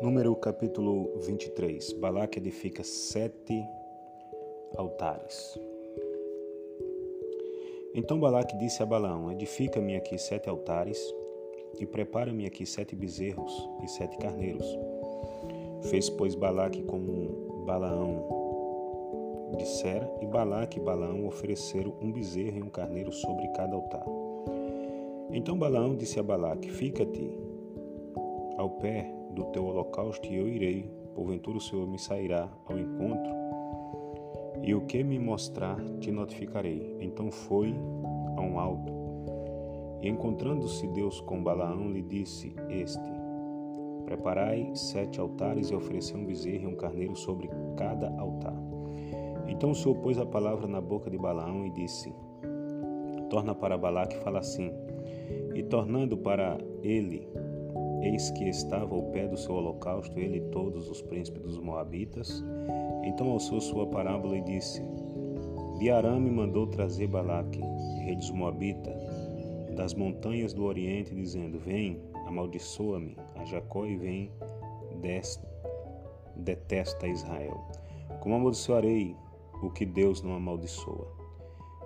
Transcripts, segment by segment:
Número capítulo 23. Balaque edifica sete altares. Então Balaque disse a Balaão: Edifica-me aqui sete altares e prepara-me aqui sete bezerros e sete carneiros. Fez, pois, Balaque como Balaão dissera, e Balaque e Balaão ofereceram um bezerro e um carneiro sobre cada altar. Então Balaão disse a Balaque: Fica-te ao pé do teu holocausto e eu irei, porventura o Senhor me sairá ao encontro, e o que me mostrar te notificarei. Então foi a um alto, e encontrando-se Deus com Balaão, lhe disse este: Preparai sete altares e oferecei um bezerro e um carneiro sobre cada altar. Então o Senhor pôs a palavra na boca de Balaão e disse: Torna para Balaque e fala assim. E tornando para ele, Eis que estava ao pé do seu holocausto ele e todos os príncipes dos Moabitas. Então alçou sua parábola e disse: De Arame mandou trazer Balaque, rei dos Moabitas, das montanhas do Oriente, dizendo: Vem, amaldiçoa-me a Jacó e vem, des, detesta Israel. Como amaldiçoarei o que Deus não amaldiçoa?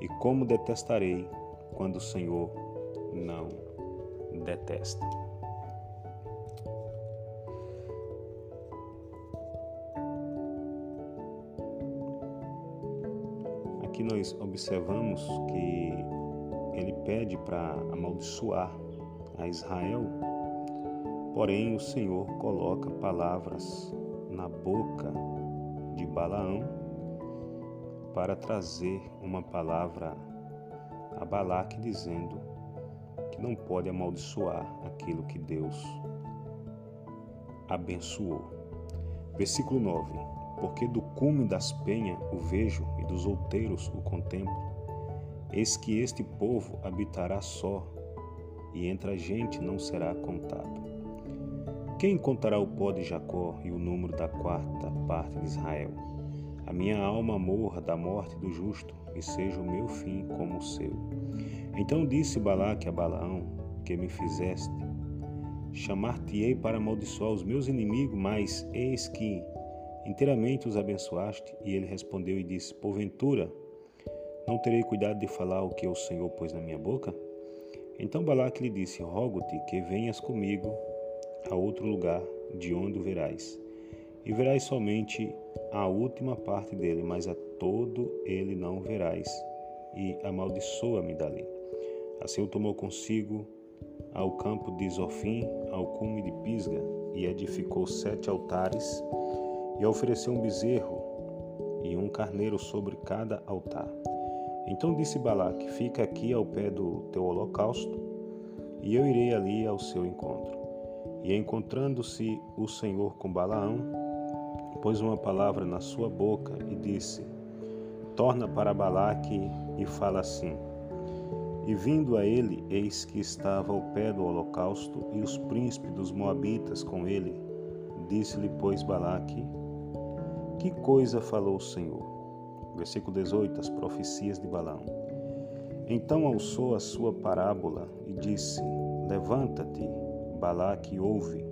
E como detestarei quando o Senhor não detesta? Aqui nós observamos que ele pede para amaldiçoar a Israel, porém o Senhor coloca palavras na boca de Balaão para trazer uma palavra a Balaque dizendo que não pode amaldiçoar aquilo que Deus abençoou. Versículo 9 porque do cume das penhas o vejo e dos outeiros o contemplo. Eis que este povo habitará só, e entre a gente não será contado. Quem contará o pó de Jacó e o número da quarta parte de Israel? A minha alma morra da morte do justo, e seja o meu fim como o seu. Então disse Balaque a Balaão, que me fizeste, chamar-te-ei para amaldiçoar os meus inimigos, mas eis que Inteiramente os abençoaste? E ele respondeu e disse: Porventura, não terei cuidado de falar o que o Senhor pôs na minha boca? Então Balaque lhe disse: Rogo-te que venhas comigo a outro lugar de onde o verás. E verás somente a última parte dele, mas a todo ele não verás. E amaldiçoa-me dali. Assim o tomou consigo ao campo de Zofim, ao cume de Pisga, e edificou sete altares e ofereceu um bezerro e um carneiro sobre cada altar. Então disse Balaque: Fica aqui ao pé do teu holocausto, e eu irei ali ao seu encontro. E encontrando-se o Senhor com Balaão, pôs uma palavra na sua boca e disse: Torna para Balaque e fala assim. E vindo a ele, eis que estava ao pé do holocausto, e os príncipes dos Moabitas com ele. Disse-lhe, pois, Balaque: que coisa falou o Senhor? Versículo 18, as profecias de Balaão. Então alçou a sua parábola e disse: Levanta-te, Balaque, ouve.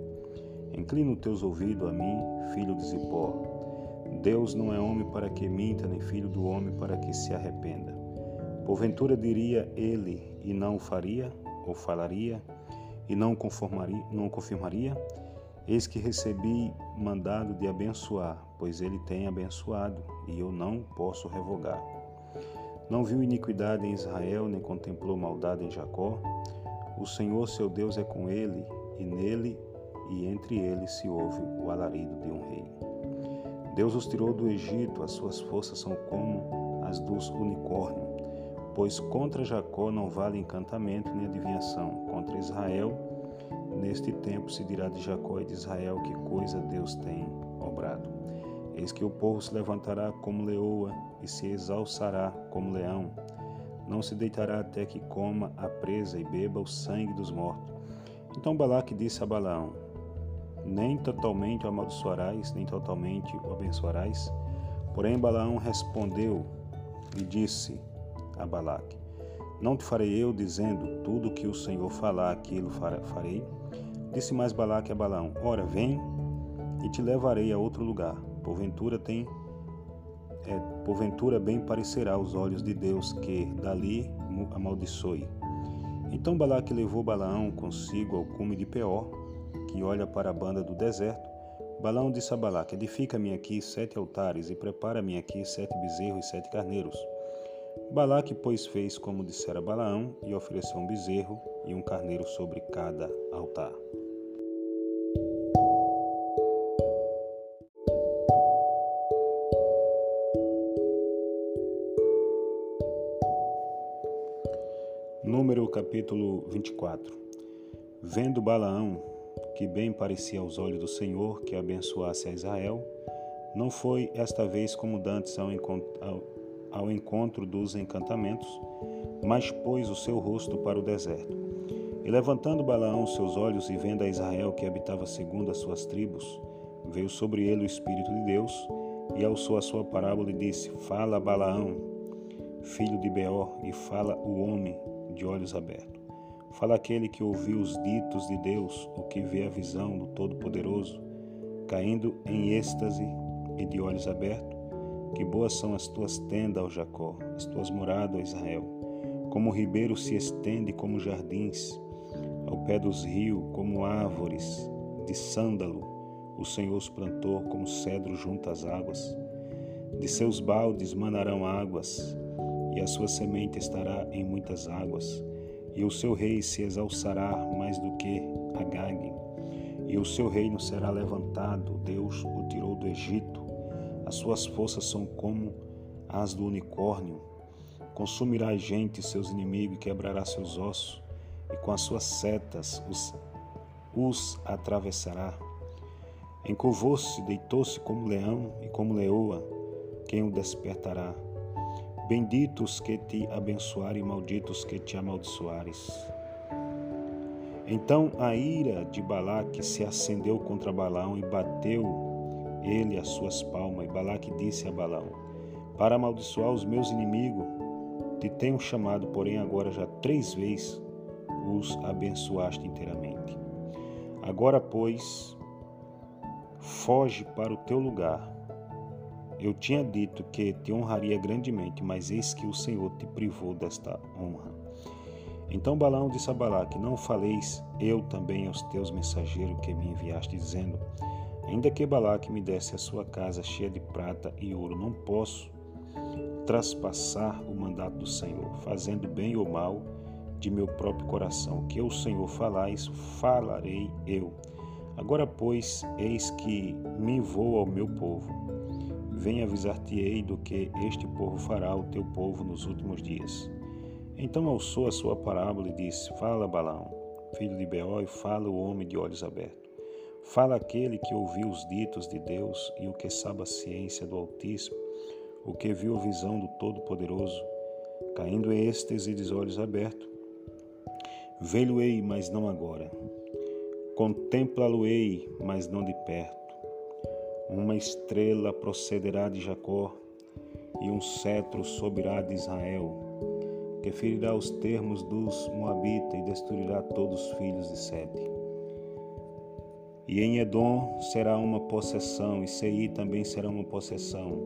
Inclina os teus ouvidos a mim, filho de Zipó. Deus não é homem para que minta, nem filho do homem para que se arrependa. Porventura diria ele e não faria, ou falaria e não conformaria, não confirmaria? Eis que recebi mandado de abençoar, pois ele tem abençoado, e eu não posso revogar. Não viu iniquidade em Israel, nem contemplou maldade em Jacó. O Senhor seu Deus é com ele, e nele e entre eles se ouve o alarido de um rei. Deus os tirou do Egito, as suas forças são como as dos unicórnios. Pois contra Jacó não vale encantamento nem adivinhação, contra Israel Neste tempo se dirá de Jacó e de Israel que coisa Deus tem obrado. Eis que o povo se levantará como leoa e se exalçará como leão. Não se deitará até que coma a presa e beba o sangue dos mortos. Então Balaque disse a Balaão: Nem totalmente o amaldiçoarás, nem totalmente o abençoarás. Porém Balaão respondeu e disse a Balaque: Não te farei eu dizendo tudo o que o Senhor falar, aquilo farei? Disse mais Balaque a Balaão: Ora, vem e te levarei a outro lugar. Porventura tem é, porventura bem parecerá aos olhos de Deus que dali amaldiçoe. Então Balaque levou Balaão consigo ao cume de Peor, que olha para a banda do deserto. Balaão disse a Balaque: Edifica-me aqui sete altares e prepara-me aqui sete bezerros e sete carneiros. Balaque, pois, fez como dissera Balaão e ofereceu um bezerro e um carneiro sobre cada altar. Número capítulo 24 Vendo Balaão, que bem parecia aos olhos do Senhor que abençoasse a Israel, não foi esta vez como dantes ao ao, encontro dos encantamentos, mas pôs o seu rosto para o deserto. E levantando Balaão seus olhos e vendo a Israel que habitava segundo as suas tribos, veio sobre ele o Espírito de Deus e alçou a sua parábola e disse: Fala, Balaão, filho de Beor, e fala o homem de olhos abertos. Fala aquele que ouviu os ditos de Deus, o que vê a visão do Todo-Poderoso, caindo em êxtase e de olhos abertos. Que boas são as tuas tendas, ó Jacó, as tuas moradas, ó Israel. Como o ribeiro se estende como jardins, ao pé dos rios, como árvores de sândalo, o Senhor os plantou como cedro junto às águas. De seus baldes manarão águas, e a sua semente estará em muitas águas, e o seu rei se exalçará mais do que Agag, e o seu reino será levantado. Deus o tirou do Egito. As suas forças são como as do unicórnio. Consumirá a gente seus inimigos e quebrará seus ossos, e com as suas setas os, os atravessará. Encovou-se, deitou-se como leão e como leoa, quem o despertará? Benditos que te abençoarem, malditos que te amaldiçoares. Então a ira de Balaque se acendeu contra Balaão e bateu ele as suas palmas. E Balaque disse a Balaão: Para amaldiçoar os meus inimigos, te tenho chamado, porém agora já três vezes os abençoaste inteiramente. Agora, pois, foge para o teu lugar eu tinha dito que te honraria grandemente, mas eis que o Senhor te privou desta honra. Então Balaão disse a Balaque: Não faleis eu também aos teus mensageiros que me enviaste, dizendo: Ainda que Balaque me desse a sua casa cheia de prata e ouro, não posso traspassar o mandato do Senhor, fazendo bem ou mal de meu próprio coração. Que o Senhor falais, falarei eu. Agora, pois, eis que me vou ao meu povo Vem avisar-te-ei do que este povo fará ao teu povo nos últimos dias. Então alçou a sua parábola e disse: Fala, Balaão, filho de Beó, e fala o homem de olhos abertos. Fala aquele que ouviu os ditos de Deus e o que sabe a ciência do Altíssimo, o que viu a visão do Todo-Poderoso, caindo em êxtase de olhos abertos. Vê-lo-ei, mas não agora. Contempla-lo-ei, mas não de perto uma estrela procederá de Jacó e um cetro subirá de Israel, que ferirá os termos dos Moabitas e destruirá todos os filhos de Sete. E em Edom será uma possessão, e Seir também será uma possessão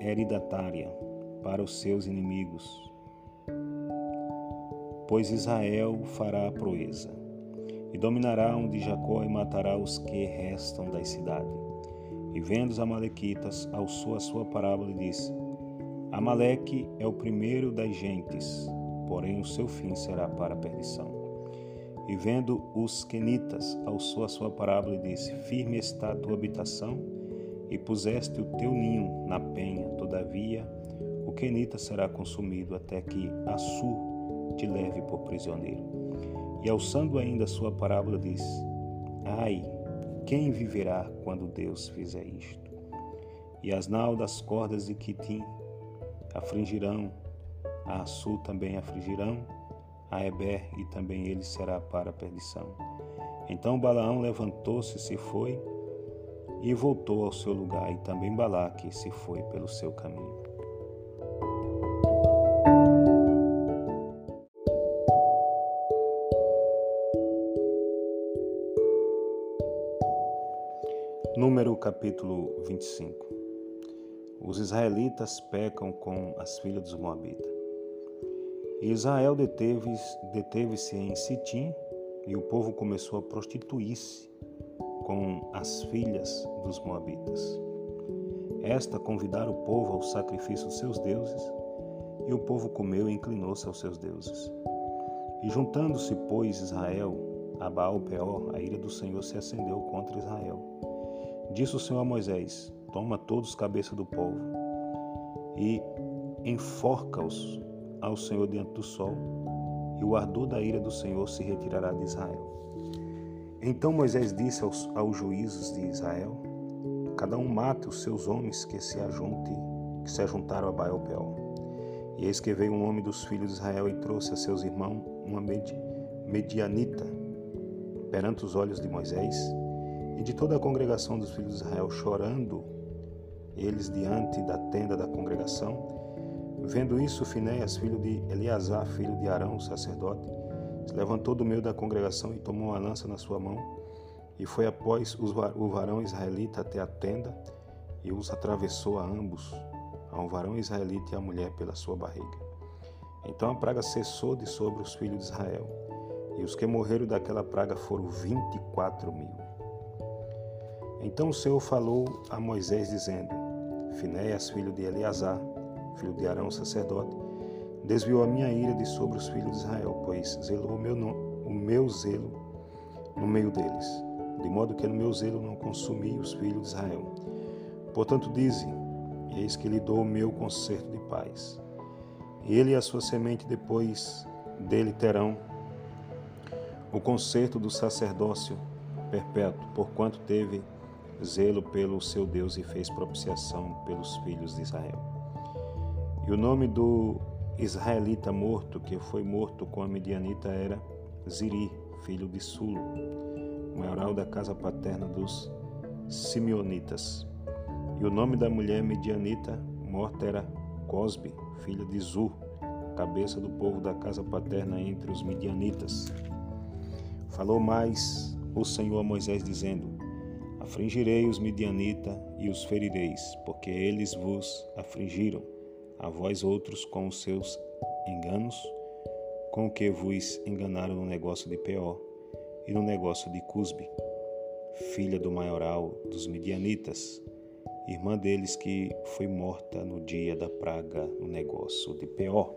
hereditária para os seus inimigos, pois Israel fará a proeza e dominará onde Jacó e matará os que restam das cidades. E vendo os amalequitas, alçou a sua parábola e disse: Amaleque é o primeiro das gentes, porém o seu fim será para a perdição. E vendo os quenitas, alçou a sua parábola e disse: Firme está a tua habitação, e puseste o teu ninho na penha, todavia o quenita será consumido até que Assur te leve por prisioneiro. E alçando ainda sua parábola, diz: Ai, quem viverá quando Deus fizer isto? E as nau das cordas de Quitim afligirão, a Açu também afligirão, a Eber e também ele será para a perdição. Então Balaão levantou-se e se foi, e voltou ao seu lugar, e também Balaque se foi pelo seu caminho. Número capítulo 25 Os israelitas pecam com as filhas dos Moabitas. Israel deteve-se deteve em Sitim e o povo começou a prostituir-se com as filhas dos Moabitas. Esta convidara o povo ao sacrifício dos seus deuses, e o povo comeu e inclinou-se aos seus deuses. E juntando-se, pois, Israel a Baal Peor, a ira do Senhor se acendeu contra Israel Disse o Senhor a Moisés: Toma todos cabeça do povo e enforca-os ao Senhor diante do sol, e o ardor da ira do Senhor se retirará de Israel. Então Moisés disse aos, aos juízes de Israel: Cada um mate os seus homens que se ajunte, que se ajuntaram a Baal Peor. E eis que veio um homem dos filhos de Israel e trouxe a seus irmãos uma medianita perante os olhos de Moisés e de toda a congregação dos filhos de Israel, chorando eles diante da tenda da congregação. Vendo isso, Finéias, filho de Eleazar, filho de Arão, sacerdote, se levantou do meio da congregação e tomou uma lança na sua mão, e foi após o varão israelita até a tenda, e os atravessou a ambos, a um varão israelita e a mulher pela sua barriga. Então a praga cessou de sobre os filhos de Israel, e os que morreram daquela praga foram vinte e quatro mil. Então o Senhor falou a Moisés, dizendo: Finéias, filho de Eleazar, filho de Arão, sacerdote, desviou a minha ira de sobre os filhos de Israel, pois zelou o meu, o meu zelo no meio deles, de modo que no meu zelo não consumi os filhos de Israel. Portanto, dize: Eis que lhe dou o meu conserto de paz. Ele e a sua semente depois dele terão o conserto do sacerdócio perpétuo, porquanto teve zelo pelo seu Deus e fez propiciação pelos filhos de Israel. E o nome do israelita morto, que foi morto com a medianita, era Ziri, filho de Sulo, maioral da casa paterna dos Simeonitas. E o nome da mulher medianita morta era Cosbe, filha de Zur, cabeça do povo da casa paterna entre os midianitas. Falou mais o Senhor a Moisés, dizendo: Afligirei os midianita e os ferireis, porque eles vos afligiram, a vós outros com os seus enganos, com o que vos enganaram no negócio de Peor e no negócio de Cusbe, filha do maioral dos midianitas, irmã deles que foi morta no dia da praga no negócio de Peor.